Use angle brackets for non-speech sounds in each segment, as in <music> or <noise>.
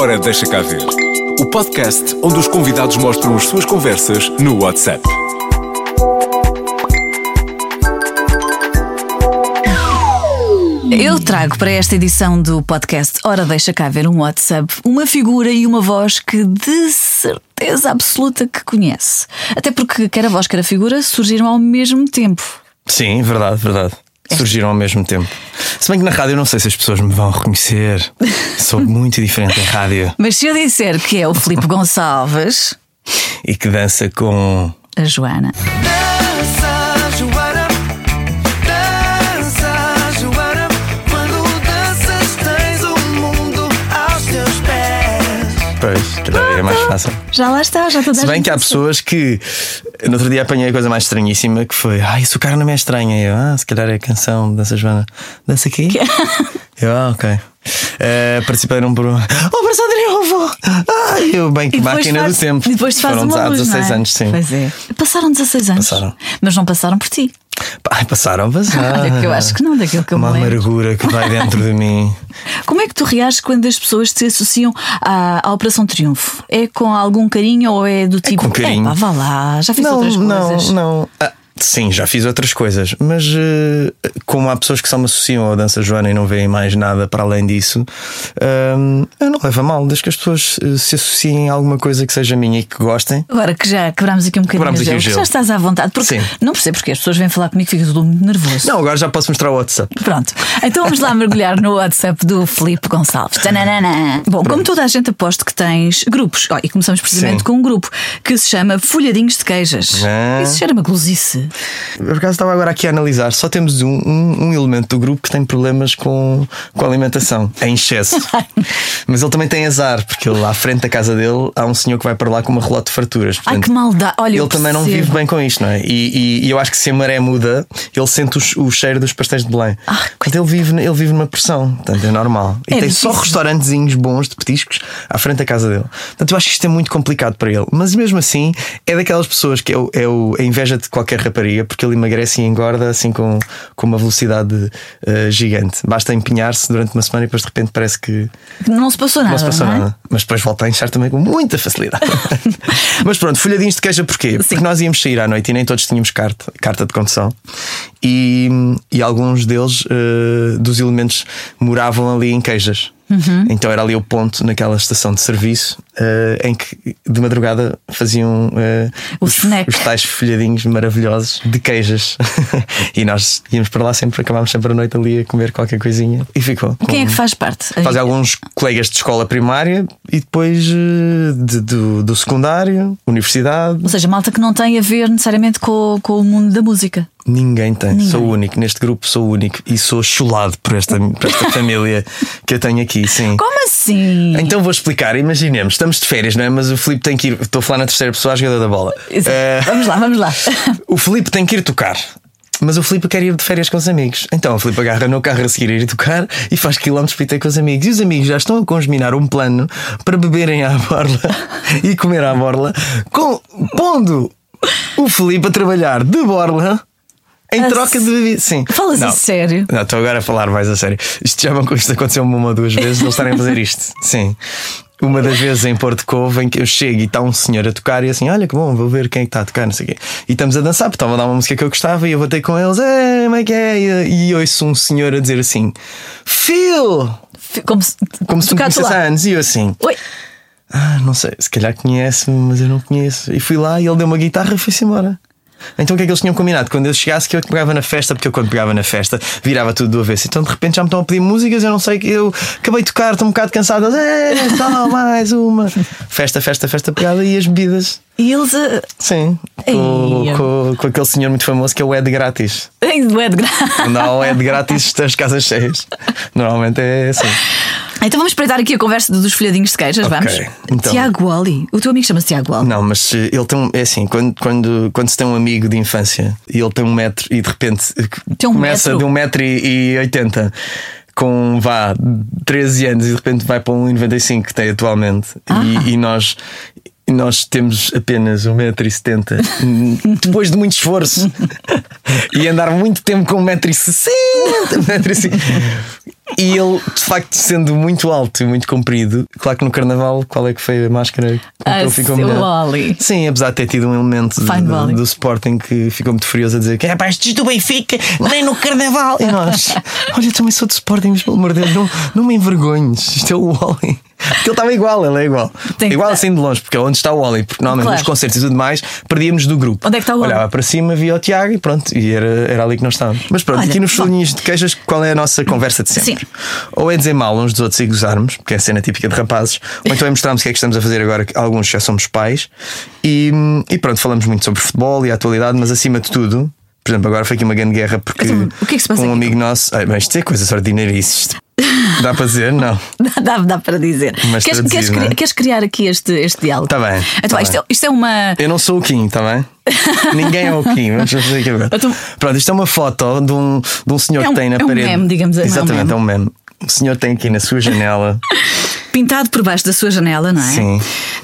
Ora, deixa cá ver. O podcast onde os convidados mostram as suas conversas no WhatsApp. Eu trago para esta edição do podcast Ora Deixa Cá Ver um WhatsApp uma figura e uma voz que de certeza absoluta que conhece. Até porque quer a voz, quer a figura surgiram ao mesmo tempo. Sim, verdade, verdade. Surgiram ao mesmo tempo. Se bem que na rádio eu não sei se as pessoas me vão reconhecer. <laughs> Sou muito diferente em rádio. Mas se eu disser que é o Filipe Gonçalves, E que dança com. a Joana. Dança, Joana. Dança, Joana. Quando danças, tens o mundo aos teus pés. Pois, é mais fácil. Já lá está, já toda Se bem gente que há sabe. pessoas que. No outro dia apanhei a coisa mais estranhíssima que foi: Ai, isso o cara não é estranha. Eu, ah, se calhar é a canção Dança Joana. Dança aqui? <laughs> Eu, ah, ok. Eh, participei num programa. Operação Triunfo! Ai, eu, bem, que depois máquina faz- do tempo. Depois te faz Foram uma há luz, 16 não é? anos, sim. Pois é. Passaram 16 anos. Passaram. Mas não passaram por ti. Ai, passaram, passaram. Olha, que eu acho que não, daquilo que eu Uma amargura que vai dentro de mim. <laughs> Como é que tu reages quando as pessoas se associam à, à Operação Triunfo? É com algum carinho ou é do tipo, com carinho. "Epá, vá lá, já fiz não, outras coisas? não, não. Sim, já fiz outras coisas, mas eh, como há pessoas que só me associam à dança Joana e não veem mais nada para além disso, hum, eu não levo a mal, desde que as pessoas eh, se associem a alguma coisa que seja minha e que gostem. Agora que já quebrámos aqui um bocadinho Quebrámos o gelo, já estás à vontade, porque Sim. não percebo porque as pessoas vêm falar comigo e fica tudo muito nervoso. Não, agora já posso mostrar o WhatsApp. Pronto, então vamos lá mergulhar no WhatsApp do Filipe Gonçalves. Tananana. Bom, como toda a gente aposto que tens grupos, Ó, e começamos precisamente Sim. com um grupo que se chama Folhadinhos de Queijas. Ah. Isso cheira uma glusice. Por acaso estava agora aqui a analisar, só temos um, um- um elemento do grupo que tem problemas com, com a alimentação, é em excesso. <laughs> Mas ele também tem azar, porque ele, à frente da casa dele há um senhor que vai para lá com uma relógio de farturas. Ai Portanto, que maldade. Olha, eu ele também não vive bem com isto, não é? E, e- e eu acho que se a maré muda, ele sente o, o cheiro dos pastéis de Belém. Ah, Portanto, ele vive, ele vive numa pressão, portanto, é normal. E É tem só difícil. restaurantezinhos bons de petiscos à frente da casa dele. Portanto, eu acho que isto é muito complicado para ele. Mas mesmo assim, é daquelas pessoas que é, o- é o- a inveja de qualquer porque ele emagrece e engorda assim com, com uma velocidade eh, gigante. Basta empenhar-se durante uma semana e depois de repente parece que Não se passou nada. não se passou não é? nada. Mas depois volta a inchar também com muita facilidade. <laughs> Mas pronto, folhadinhos de queijo porquê? Porque nós íamos sair à noite e nem todos tínhamos carta, carta de condução. E, e alguns deles, eh, dos elementos, moravam ali em queijas. Uhum. Então era ali o ponto naquela estação de serviço eh, em que de madrugada faziam O os, os tais folhadinhos maravilhosos de queijas. <laughs> e nós íamos para lá sempre, acabámos sempre a noite ali a comer qualquer coisinha e ficou. Quem é com- que faz parte? Fazem alguns colegas de escola primária e depois eh, de- do, do secundário, universidade. Ou seja, malta que não tem a ver necessariamente com, com o mundo da música. Ninguém tem. Ninguém. Sou o único. Neste grupo sou o único e sou chulado por esta, por esta <laughs> família que eu tenho aqui, sim. Como assim? Então vou explicar. Imaginemos, estamos de férias, não é? Mas o Filipe tem que ir. Estou a falar na terceira pessoa, a jogador da bola. Eh, Vamos lá, vamos lá. <laughs> o Filipe tem que ir tocar. Mas o Filipe quer ir de férias com os amigos. Então o Filipe agarra no carro a seguir a ir tocar e faz quilómetros para ir com os amigos. E os amigos já estão a congeminar um plano para beberem à borla <laughs> e comer à borla, com, pondo o Filipe a trabalhar de borla em A troca de bebida. Sim. Falas a Não. sério? Não, estou agora a falar mais a sério. Isto já isto aconteceu-me uma ou duas vezes, eles estarem a fazer isto. <laughs> Sim. Uma das vezes em Porto Covo em que eu chego e está um senhor a tocar e assim, olha que bom, vou ver quem é que está a tocar, não sei o quê. E estamos a dançar, porque estava a dar uma música que eu gostava e eu vou ter com eles, "Eh, como é que é? E ouço um senhor a dizer assim, Phil! Como se, Como se me conhecesse há anos. E eu assim, Oi. ah, não sei, se calhar conhece-me, mas eu não conheço. E fui lá e ele deu uma guitarra e foi-se embora. Então o que é que eles tinham combinado? Quando eu chegasse, que eu pegava na festa, porque eu quando pegava na festa virava tudo do avesso. Então de repente já me estão a pedir músicas, eu não sei, eu acabei de tocar, estou um bocado cansado. Eles, É, só mais uma. <laughs> Festa, festa, festa pegada e as bebidas. E eles. Uh, Sim, com, com, com aquele senhor muito famoso que é o Ed Grátis. do Edgar. Quando há o Ed Grátis, <laughs> as casas cheias. Normalmente é assim. Então vamos espreitar aqui a conversa dos folhadinhos de queijas, Ok, vamos? então. Tiago Oli. O teu amigo chama-se Tiago Oli. Não, mas eh, ele tem um. É assim, quando, quando, quando se tem um amigo de infância e ele tem um metro e de repente eh, um começa metro? de um metro e e oitenta com vá 13 anos e de repente vai para um 1,95 que tem atualmente Ah. e, e nós. e Nós temos apenas 1,70m depois de muito esforço <laughs> e andar muito tempo com 1,60m. E ele, de facto, sendo muito alto e muito comprido, claro que no carnaval, qual é que foi a máscara que Ah, ele ficou melhor? Wally. Sim, apesar de ter tido um elemento do, do Sporting que ficou muito furioso a dizer que é pá, estes do Benfica, nem no carnaval. E nós, olha, eu também sou do Sporting, mas pelo amor de Deus, não, não me envergonhes. Isto é o Wally. Porque ele estava igual, ele é igual. Tem igual assim de longe, porque é onde está o Wally. Porque normalmente Claro. nos concertos e tudo mais, perdíamos do grupo. Onde é que está o Wally? Olhava para cima, via o Tiago e pronto, e era, era ali que nós estávamos. Mas pronto, Olha, aqui nos folhinhos de queixas, qual é a nossa conversa de sempre? Sim. Ou é dizer mal uns dos outros e gozarmos, porque é a cena típica de rapazes, ou então é mostrarmos o que é que estamos a fazer agora, que alguns já somos pais, e, e pronto, falamos muito sobre futebol e a atualidade, mas acima de tudo. Por exemplo, agora foi aqui uma grande guerra porque Então, o que é que se passa um aqui? amigo nosso. Ai, mas isto é coisas ordinárias. Dá para dizer? Não. <laughs> Dá, dá para dizer. Mas Queres, traduzir, queres, é? criar, queres criar aqui este, este diálogo? Tá bem, Então, tá isto, bem. É, isto é uma. Eu não sou o Kim, está bem? <laughs> Ninguém é o Kim, vamos fazer aqui agora. Então- Pronto, isto é uma foto de um, de um senhor É um- que tem na é um parede. meme, digamos, não é Exatamente, é um meme. O senhor tem aqui na sua janela <laughs> Pintado por baixo da sua janela, não é? Sim.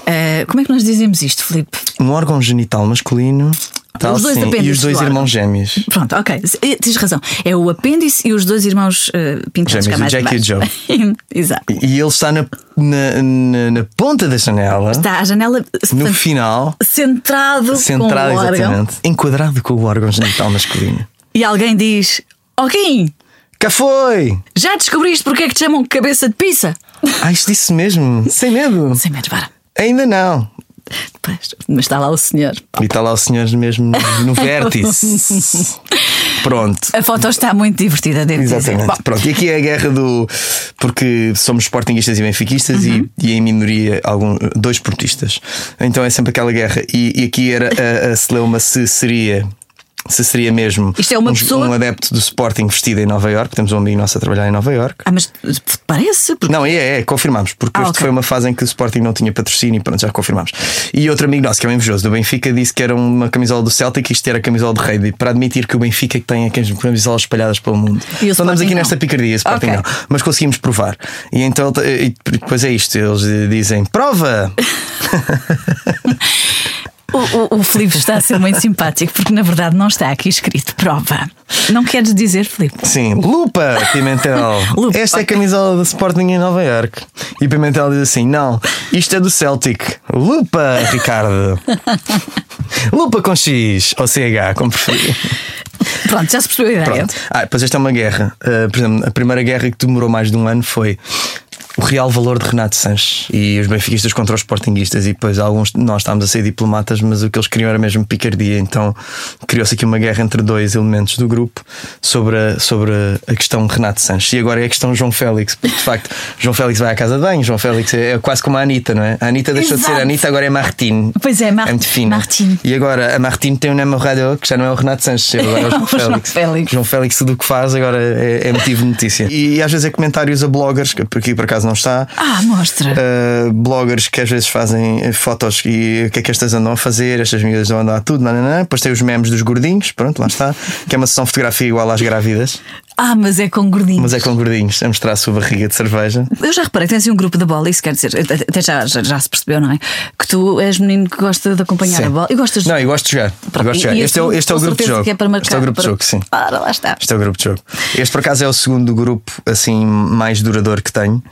Eh, como é que nós dizemos isto, Filipe? um órgão genital masculino tal, Os dois sim, e os dois do irmãos gêmeos. Pronto, ok. Tens razão. É o apêndice e os dois irmãos eh, pintados Gêmeos, cá mais o Jack e o baixo. <laughs> Exato. E ele está na, na, na, na ponta da janela, Está a janela no final, centrado, centrado com o órgão. exatamente, enquadrado com o órgão genital masculino. E alguém diz: Kim, Cá foi! já descobriste porque é que te chamam cabeça de pizza? Ah, isto disse mesmo, <laughs> sem medo. Sem medo, para. Ainda não. Pois, mas está lá o senhor. E está lá o senhor mesmo no, <laughs> vértice. Pronto. A foto está muito divertida, devo dizer. Exatamente. Bom, Pronto, e aqui é a guerra do. Porque somos sportinguistas e benfiquistas Uhum. e, e em minoria algum, dois portistas. Então é sempre aquela guerra. E, e aqui era a, a celeuma se seria. Se seria mesmo é um, pessoa- um adepto do Sporting vestido em Nova York. Temos um amigo nosso a trabalhar em Nova York. Ah, mas parece. Porque... Não, é, é, confirmamos, porque Ah, isto ok. foi uma fase em que o Sporting não tinha patrocínio e pronto, já confirmamos. E outro amigo nosso, que é um invejoso do Benfica, disse que era uma camisola do Celtic e isto era a camisola de rugby, para admitir que o Benfica que tem aquelas camisolas espalhadas pelo mundo. E o então andamos aqui não. nesta picardia, Sporting Ok. não, mas conseguimos provar. E então, e depois é isto, eles dizem: prova! <laughs> O, o, o Filipe está a ser muito simpático porque na verdade não está aqui escrito prova. Não queres dizer, Filipe? Sim, lupa, Pimentel. <laughs> Lupa. Esta é a camisola do Sporting em Nova York. E Pimentel diz assim: não, isto é do Celtic. Lupa, Ricardo. <laughs> lupa com X ou CH, como preferir. Pronto, já se percebeu a ideia. Pronto. Ah, pois esta é uma guerra. Uh, por exemplo, a primeira guerra que demorou mais de um ano foi o real valor de Renato Sanches e os benfiquistas contra os sportinguistas. E depois alguns de nós estávamos a ser diplomatas, mas o que eles queriam era mesmo picardia. Então criou-se aqui uma guerra entre dois elementos do grupo sobre a, sobre a questão de Renato Sanches. E agora é a questão João Félix, porque de facto João Félix vai à casa de banho. João Félix é, é quase como a Anitta, não é? A Anitta deixou de ser Exato. a Anitta, agora é Martine. Pois é, Mar- É muito fina. Martine. E agora a Martine tem um namorado que já não é o Renato Sanches, agora é o João O <laughs> João Félix. Félix. João Félix, tudo o que faz agora é, é motivo de notícia. E, às vezes é comentários a bloggers, que por aqui não está. Ah, mostra. Uh, bloggers que às vezes fazem fotos e o que é que estas andam a fazer, estas miúdas andam a andar tudo, nananã. depois tem os memes dos gordinhos, pronto, lá está, que é uma sessão fotografia igual às grávidas, Ah, mas é com gordinhos. mas é com gordinhos, a mostrar a sua barriga de cerveja. Eu já reparei que tens um grupo de bola, isso quer dizer, até já, já, já se percebeu, não é? Que tu és menino que gosta de acompanhar Sim. a bola e gostas de. Não, eu gosto de jogar. Eu gosto de jogar. Este é, o- assim, este é o grupo de jogo. é marcar, este é o grupo para- de jogo, sim. Ora, lá está. Este é o grupo de jogo. Este, por acaso, é o segundo grupo assim mais duradouro que tenho.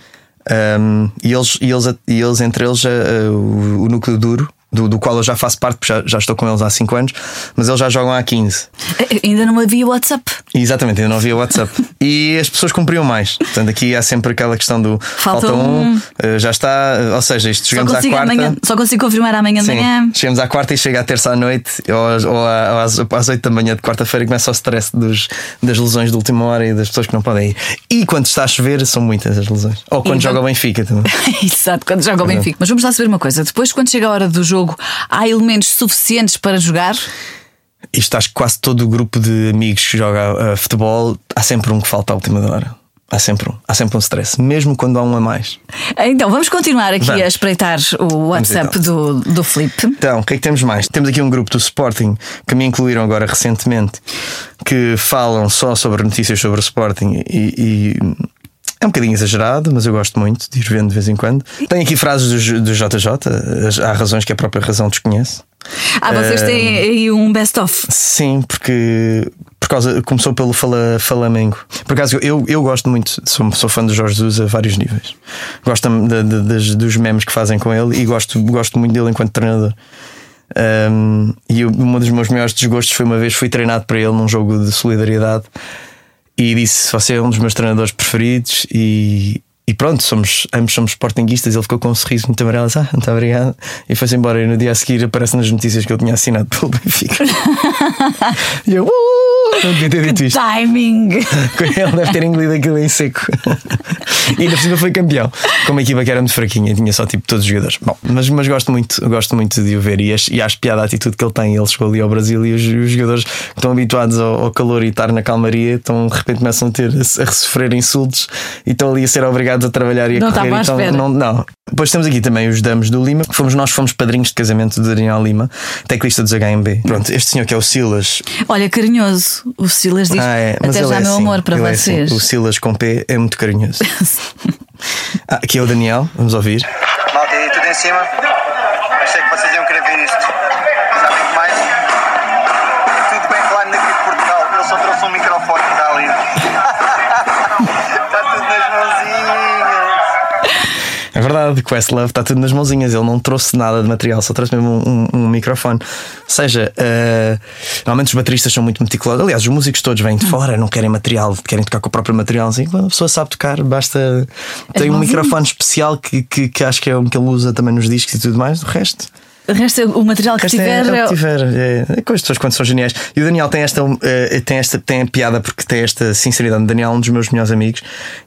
Um, e, eles, e, eles, e eles, entre eles, uh, o, o núcleo duro, do, do qual eu já faço parte, porque já, já estou com eles há 5 anos, mas eles já jogam há 15. Eh, Ainda não havia WhatsApp. Exatamente, ainda não havia WhatsApp. <laughs> e as pessoas cumpriam mais. Portanto, aqui há sempre aquela questão do Falta um, um. uh, já está, ou seja, isto chegamos à quarta. amanhã, só consigo confirmar amanhã de Sim, manhã. chegamos à quarta e chega à terça à noite ou, às- ou às, às 8 da manhã de quarta-feira e começa o stress dos, das lesões de última hora e das pessoas que não podem ir. E quando está a chover, são muitas as lesões. Ou quando E joga o Benfica também. <laughs> Exato, quando joga o Benfica. Mas vamos lá saber uma coisa: depois, quando chega a hora do jogo, há elementos suficientes para jogar? Isto acho que quase todo o grupo de amigos que joga uh, futebol há sempre um que falta à última hora. Há sempre um. Há sempre um stress. Mesmo quando há um a mais. Então, vamos continuar aqui Vamos. a espreitar o WhatsApp do, do Filipe. Então, o que é que temos mais? Temos aqui um grupo do Sporting que me incluíram agora recentemente que falam só sobre notícias sobre o Sporting e. e é um bocadinho exagerado, mas eu gosto muito de ir vendo de vez em quando. Tem aqui frases do, do JJ, há razões que a própria razão desconhece. Ah, vocês têm aí um best-of. Sim, porque, porque causa, começou pelo Fala, Flamengo. Por acaso, eu, eu gosto muito, sou, sou fã do Jorge Jesus a vários níveis. Gosto de- de- das- dos memes que fazem com ele e gosto, gosto muito dele enquanto treinador. Um, e um dos meus maiores desgostos foi uma vez fui treinado para ele num jogo de solidariedade e disse: Você é um dos meus treinadores preferidos e, e pronto, somos, ambos somos sportinguistas. Ele ficou com um sorriso muito amarelo, ah, muito obrigado. E foi-se embora. E no dia a seguir aparece nas notícias que eu tinha assinado pelo <laughs> Benfica. <laughs> e eu, "Uh, não devia ter dito isto. Timing! <laughs> Ele deve ter engolido aquilo em seco. e ainda por cima foi campeão. Com uma equipa que era muito fraquinha, tinha só tipo todos os jogadores. Bom, mas, mas gosto, muito, gosto muito de o ver e, acho- e acho piada a atitude que ele tem. Ele chegou ali ao Brasil e os, os jogadores que estão habituados ao, ao calor e estar na calmaria estão de repente começam a ter a sofrer insultos e estão ali a ser obrigados a trabalhar e a Não correr. e espera. não, não. Depois temos aqui também os Damos do Lima. Fomos nós fomos padrinhos de casamento de Daniel Lima, teclista dos HMB. Pronto, este senhor que é o Silas, Olha, carinhoso. O Silas diz: ah, é, mas Até já, é meu assim, amor, para ele é assim. vocês. O Silas com P é muito carinhoso. <laughs> Ah, aqui é o Daniel, vamos ouvir. Malta, e tudo em cima? Achei que vocês iam querer ver isto. Verdade, Questlove está tudo nas mãozinhas. Ele não trouxe nada de material, só trouxe mesmo um, um- um microfone. Ou seja, eh, normalmente os bateristas são muito meticulosos. Aliás, os músicos todos vêm de fora, não querem material, querem tocar com o próprio material. Assim, quando a pessoa sabe tocar, basta. Tem um microfone especial que, que, que acho que é o que ele usa também nos discos e tudo mais. Do resto. É o material que Esta tiver. é, é é o que tiver. É, é com as pessoas quando são geniais. E o Daniel tem esta, eh, tem esta tem a piada porque tem esta sinceridade. O Daniel é um dos meus melhores amigos.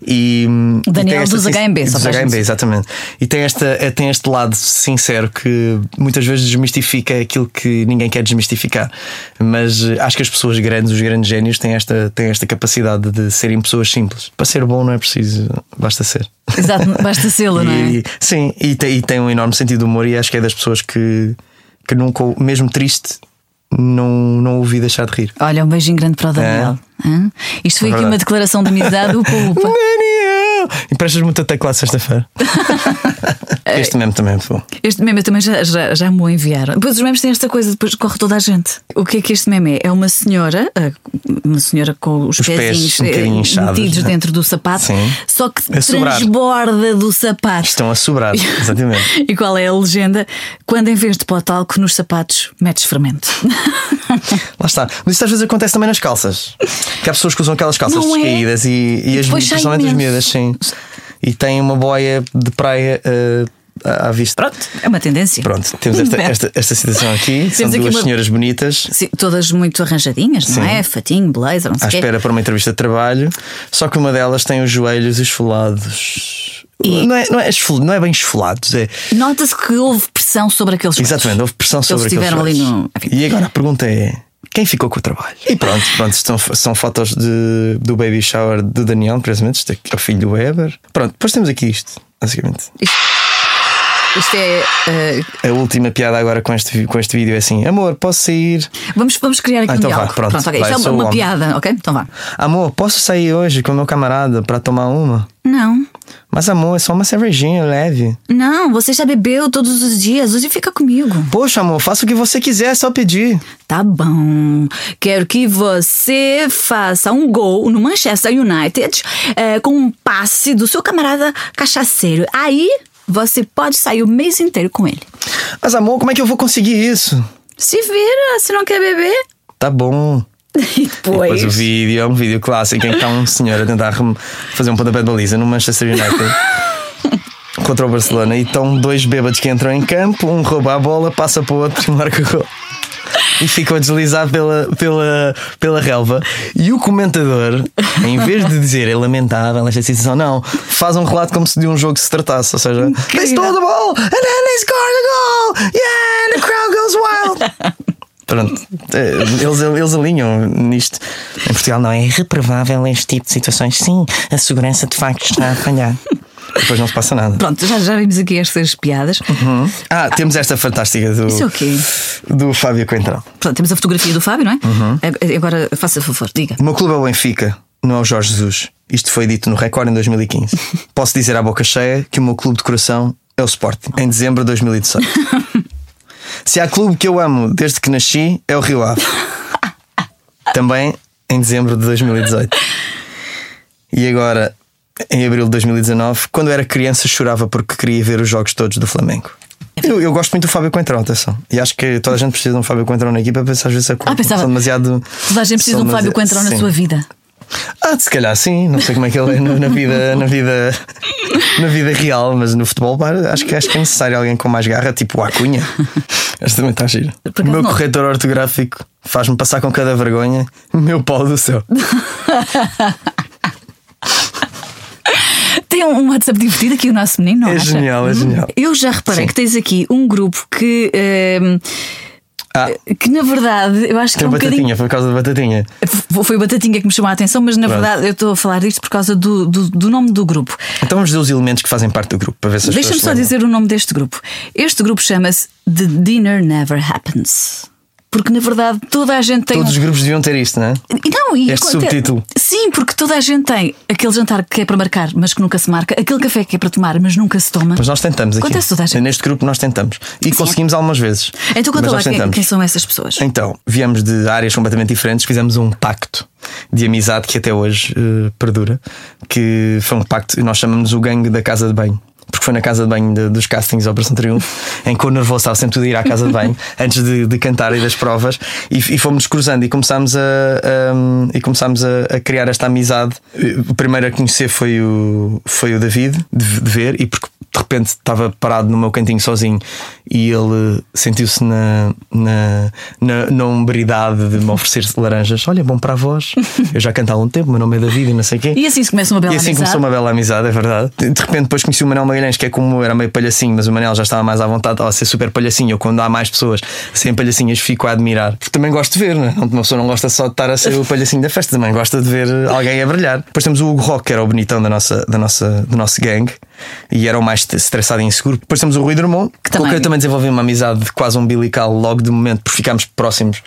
E, O e Daniel esta dos HMB, só dos HMB, exatamente. E tem, esta, eh, tem este lado sincero que muitas vezes desmistifica aquilo que ninguém quer desmistificar. Mas eh, acho que as pessoas grandes, os grandes génios, têm esta, têm esta capacidade de serem pessoas simples. Para ser bom não é preciso, basta ser. Exato, basta sê-lo, não é? Sim, e tem, e tem um enorme sentido de humor e acho que é das pessoas que, que nunca, mesmo triste, não, não ouvi deixar de rir. Olha, um beijinho grande para o Daniel. Hã? Isto foi É aqui uma declaração de amizade, upa <laughs> upa. Daniel! Emprestas muito a teclado sexta-feira. <laughs> este mesmo também é muito bom. Este meme eu também já, já, já me o enviaram. Depois os memes têm esta coisa, depois corre toda a gente. O que é que este meme é? É uma senhora, ah, uma senhora com os, Os pés pezinhos um bocadinho eh, inchados, metidos né? dentro do sapato, Sim. só que sobrar. transborda do sapato. Estão a sobrar, <laughs> exatamente. E qual é a legenda? Quando em vez de pó talco nos sapatos, metes fermento. <laughs> Lá está. Mas isto às vezes acontece também nas calças. Que há pessoas que usam aquelas calças Não é? descaídas e, e, as, principalmente as miúdas, sim. E têm uma boia de praia eh, à vista. Pronto, é uma tendência. Pronto, temos esta, Inverno. esta, esta situação aqui. <laughs> São aqui duas uma- senhoras bonitas. Sim, todas muito arranjadinhas, não Sim. é? Fatinho, blazer, não sei à quê. espera para uma entrevista de trabalho, só que uma delas tem os joelhos esfolados. E- Não, é, não, é esfol- não é bem esfolados, é. Nota-se que houve pressão sobre aqueles joelhos. Exatamente, houve pressão Eles sobre aqueles estiveram ali joelhos. no. E agora a pergunta é: quem ficou com o trabalho? E pronto, pronto estão, são fotos de, do baby shower de Daniel, precisamente. Este aqui é o filho do Weber. Pronto, depois temos aqui isto, basicamente. Isto é. eh, A última piada agora com este, com este vídeo é assim: Amor, posso sair? vamos, vamos criar aqui Ah, um então vá, diálogo. pronto, ok. vai, Isto é uma, uma piada, ok? Então vá. Amor, posso sair hoje com o meu camarada para tomar uma? Não. Mas amor, é só uma cervejinha leve. Não, você já bebeu todos os dias. Hoje fica comigo. Poxa, amor, faça o que você quiser, é só pedir. Tá bom. Quero que você faça um gol no Manchester United eh, com um passe do seu camarada cachaceiro. Aí você pode sair o mês inteiro com ele. Mas amor, como é que eu vou conseguir isso? Se vira, se não quer beber. Tá bom. <laughs> E depois. Depois o vídeo é um vídeo clássico em que está um senhor a tentar fazer um pontapé de baliza no Manchester United <laughs> contra o Barcelona e estão dois bêbados que entram em campo, um rouba a bola, passa para o outro e marca o gol. E ficam a deslizar pela, pela, pela relva. E o comentador, em vez de dizer é lamentável esta situação, não, faz um relato como se de um jogo se tratasse. Ou seja, they stole the ball and then they scored the goal. Yeah, and the crowd goes wild. <laughs> Pronto, eh, eles, eles alinham nisto. Em Portugal não é irreprovável este tipo de situações. Sim, a segurança de facto está a falhar. Depois não se passa nada. Pronto, já, já vimos aqui estas piadas. Ah, temos esta fantástica do, Isso é o quê? do Fábio Coentrão. Pronto, temos a fotografia do Fábio, não é? Uhum. Ag- Agora faça favor, diga. O meu clube é o Benfica, não é o Jorge Jesus. Isto foi dito no Record em 2015. <laughs> Posso dizer à boca cheia que o meu clube de coração é o Sporting, em dezembro de 2018. <laughs> Se há clube que eu amo desde que nasci, é o Rio Ave. <laughs> Também em dezembro de 2018. E agora, em abril de 2019, quando era criança, chorava porque queria ver os jogos todos do Flamengo. Eu, eu gosto muito do Fábio Coentrão, atenção. E acho que toda a gente precisa de um Fábio Coentrão na equipa, mas às vezes é Ah, pensava- demasiado. Toda a gente precisa de um Fábio Coentrão na sim. sua vida. Ah, se calhar sim, não sei como é que ele é na, vida, na vida, na vida real, mas no futebol acho que acho que é necessário alguém com mais garra, tipo o Acunha. Esta também está gira. Por O meu não. corretor ortográfico faz-me passar com cada vergonha. Meu pau do céu. Tem um WhatsApp divertido aqui o nosso menino, não É acha? genial, é genial. Eu já reparei Sim. que tens aqui um grupo que. ehm, Ah, que na verdade eu acho que tem é um batatinha, bocadinho. foi por causa da batatinha. Foi Batatinha que me chamou a atenção, mas na Pronto. verdade eu estou a falar disto por causa do, do, do nome do grupo. Então vamos dizer os elementos que fazem parte do grupo para ver se as Deixa-me só lembram. dizer o nome deste grupo. Este grupo chama-se The Dinner Never Happens. Porque na verdade toda a gente tem. Todos os grupos deviam ter isto, não é? Não, e Este subtítulo. Sim, porque toda a gente tem aquele jantar que é para marcar, mas que nunca se marca, aquele café que é para tomar, mas nunca se toma. Mas nós tentamos aqui. Acontece toda a gente. Neste grupo nós tentamos. E conseguimos algumas vezes. Então conta lá quem, quem são essas pessoas. Então, viemos de áreas completamente diferentes, fizemos um pacto de amizade que até hoje eh, perdura, que foi um pacto, nós chamamos o gangue da casa de banho. Porque foi na casa de banho de- dos castings da Operação Triunfo, <laughs> em que o nervoso estava sempre tudo a ir à casa de banho <laughs> antes de, de cantar e das provas, e, e fomos cruzando e começámos, a, e começámos a, a criar esta amizade. O primeiro a conhecer foi o, foi o David, de, de ver, e porque de repente estava parado no meu cantinho sozinho e ele sentiu-se na, na, na, na umbridade de me oferecer laranjas. Olha, bom para a voz. Eu já canto há algum tempo, meu nome é David e não sei o quê. E assim se começa uma bela E assim amizade. começou uma bela amizade, é verdade. De repente, depois conheci o Manel Magalhães, que é como eu, era meio palhacinho, mas o Manel já estava mais à vontade, estava a ser super palhacinho. Eu, quando há mais pessoas a serem palhacinhas, fico a admirar. Porque também gosto de ver, né? Uma pessoa não gosta só de estar a ser o palhacinho da festa, também gosta de ver alguém a brilhar. Depois temos o Hugo Rock, que era o bonitão da nossa, da nossa, do nosso gang e era o mais estressado e inseguro. Depois temos o Rui Drummond, com também- quem eu também desenvolvi uma amizade quase umbilical logo de momento, porque ficámos próximos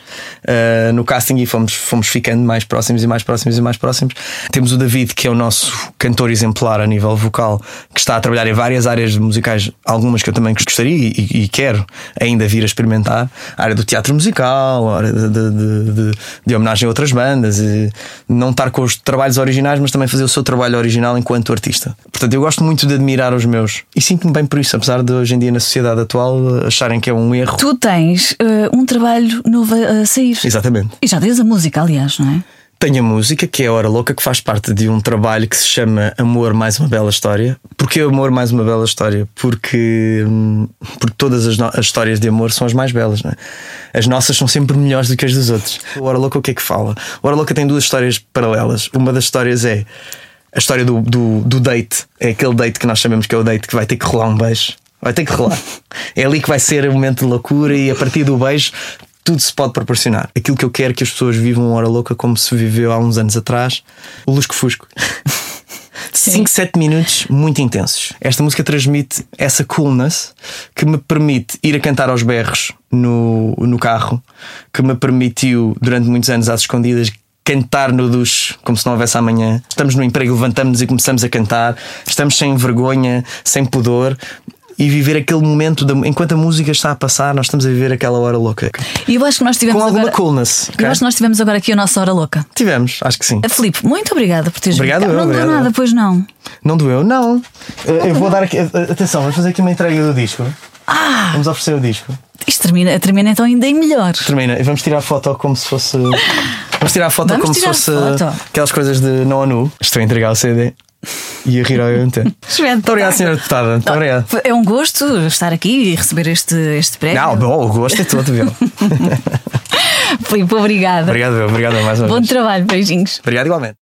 uh, no casting e fomos, fomos ficando mais próximos e mais próximos e mais próximos. Temos o David, que é o nosso cantor exemplar a nível vocal, que está a trabalhar em várias áreas musicais, algumas que eu também gostaria e, e- quero ainda vir a experimentar. A área do teatro musical, a área de, de- de- de- de homenagem a outras bandas, e não estar com os trabalhos originais, mas também fazer o seu trabalho original enquanto artista. Portanto, eu gosto muito de admirar os meus e sinto-me bem por isso, apesar de hoje em dia na sociedade atual acharem que é um erro. Tu tens eh, um trabalho novo a, sair. Exatamente. E já tens a música, aliás, não é? Tenho a música, que é a Hora Louca, que faz parte de um trabalho que se chama Amor Mais Uma Bela História. Porquê Amor Mais Uma Bela História? Porque, hum, porque todas as, as histórias de amor são as mais belas, não é? As nossas são sempre melhores do que as dos outros. O Hora Louca, o que é que fala? O Hora Louca tem duas histórias paralelas. Uma das histórias é a história do, do, do date. É aquele date que nós sabemos que é o date que vai ter que rolar um beijo. Vai ter que rolar. <laughs> É ali que vai ser o momento de loucura e a partir do beijo tudo se pode proporcionar. Aquilo que eu quero é que as pessoas vivam uma hora louca como se viveu há uns anos atrás, o Lusco Fusco. 5, 7 minutos muito intensos. Esta música transmite essa coolness que me permite ir a cantar aos berros no, no carro, que me permitiu, durante muitos anos às escondidas, cantar no duche como se não houvesse amanhã. Estamos no emprego, levantamos e começamos a cantar, estamos sem vergonha, sem pudor. E viver aquele momento, da- enquanto a música está a passar, nós estamos a viver aquela hora louca. E eu acho que nós tivemos Com alguma agora. coolness. Eu acho que nós tivemos agora aqui a nossa hora louca. Tivemos, acho que sim. A Filipe, muito obrigada por teres Obrigado, vindo eu, Não deu obrigado. nada, pois não. Não doeu? Não. Eu, eu vou dar aqui. Atenção, vamos fazer aqui uma entrega do disco. Ah! Vamos oferecer o disco. Isto termina, termina então ainda em melhor. Termina. E vamos tirar a foto como se fosse. <laughs> Vamos tirar a foto Vamos como se fosse foto. aquelas coisas de não nu. Estou a entregar o CD e a rir ao. <laughs> Muito obrigado, senhora deputada. Muito obrigado. É um gosto estar aqui e receber este, este prémio. Não, bom, o gosto é todo, viu? <laughs> Filipe, obrigada. Obrigado, obrigado mais uma Bom vez. trabalho, beijinhos. Obrigado igualmente.